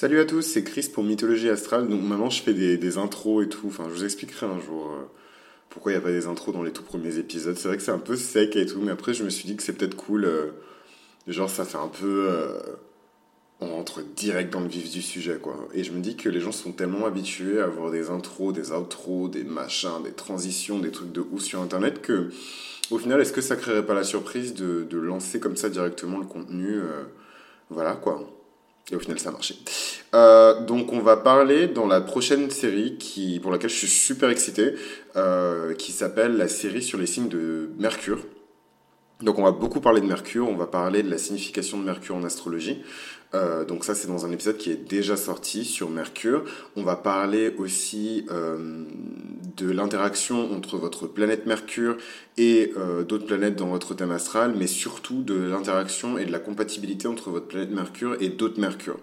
Salut à tous, c'est Chris pour Mythologie Astrale. Donc maintenant je fais des, intros et tout. Enfin, je vous expliquerai un jour euh, pourquoi il n'y a pas des intros dans les tout premiers épisodes. C'est vrai que c'est un peu sec et tout, mais après je me suis dit que c'est peut-être cool. Euh, genre ça fait un peu... Euh, on rentre direct dans le vif du sujet, quoi. Et je me dis que les gens sont tellement habitués à avoir des intros, des outros, des machins, des transitions, des trucs de ouf sur Internet que, au final, est-ce que ça créerait pas la surprise de, de lancer comme ça directement le contenu Voilà, quoi. Et au final, ça a marché. Euh, donc, on va parler dans la prochaine série qui, pour laquelle je suis super excité, euh, qui s'appelle la série sur les signes de Mercure. Donc, on va beaucoup parler de Mercure, on va parler de la signification de Mercure en astrologie. Euh, donc ça, c'est dans un épisode qui est déjà sorti sur Mercure. On va parler aussi euh, de l'interaction entre votre planète Mercure et euh, d'autres planètes dans votre thème astral, mais surtout de l'interaction et de la compatibilité entre votre planète Mercure et d'autres Mercure.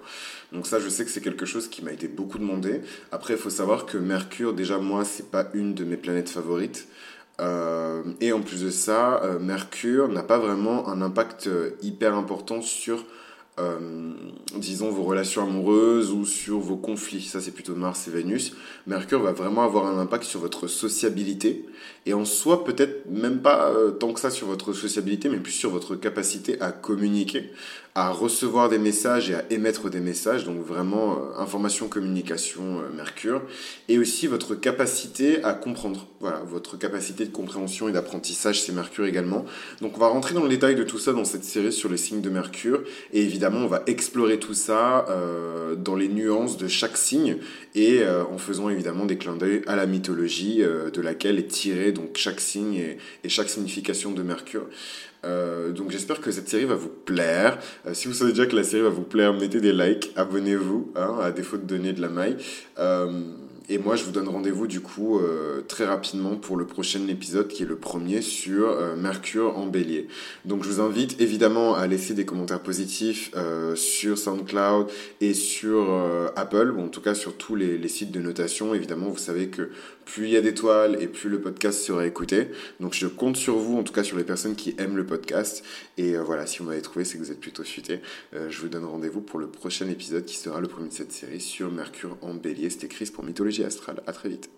Donc ça, je sais que c'est quelque chose qui m'a été beaucoup demandé. Après, il faut savoir que Mercure, déjà moi, c'est pas une de mes planètes favorites. et en plus de ça, Mercure n'a pas vraiment un impact hyper important sur euh, disons, vos relations amoureuses ou sur vos conflits. Ça, c'est plutôt Mars et Vénus. Mercure va vraiment avoir un impact sur votre sociabilité. Et en soi, peut-être même pas euh, tant que ça sur votre sociabilité, mais plus sur votre capacité à communiquer, à recevoir des messages et à émettre des messages. Donc vraiment, euh, information, communication, Mercure. Et aussi votre capacité à comprendre. Voilà, votre capacité de compréhension et d'apprentissage, c'est Mercure également. Donc on va rentrer dans le détail de tout ça dans cette série sur les signes de Mercure. Et évidemment, on va explorer tout ça euh, dans les nuances de chaque signe et euh, en faisant évidemment des clins d'œil à la mythologie euh, de laquelle est tiré donc chaque signe et, chaque signification de Mercure. donc j'espère que cette série va vous plaire. Si vous savez déjà que la série va vous plaire, mettez des likes, abonnez-vous, hein, à défaut de donner de la maille. Et moi, je vous donne rendez-vous du coup euh, très rapidement pour le prochain épisode qui est le premier sur euh, Mercure en bélier. Donc je vous invite évidemment à laisser des commentaires positifs euh, sur SoundCloud et sur Apple, ou en tout cas sur tous les, sites de notation. Évidemment, vous savez que plus il y a d'étoiles et plus le podcast sera écouté. Donc je compte sur vous, en tout cas sur les personnes qui aiment le podcast. Et voilà, si vous m'avez trouvé, c'est que vous êtes plutôt futé. je vous donne rendez-vous pour le prochain épisode qui sera le premier de cette série sur Mercure en bélier. C'était Chris pour Mythologie Astrale. À très vite.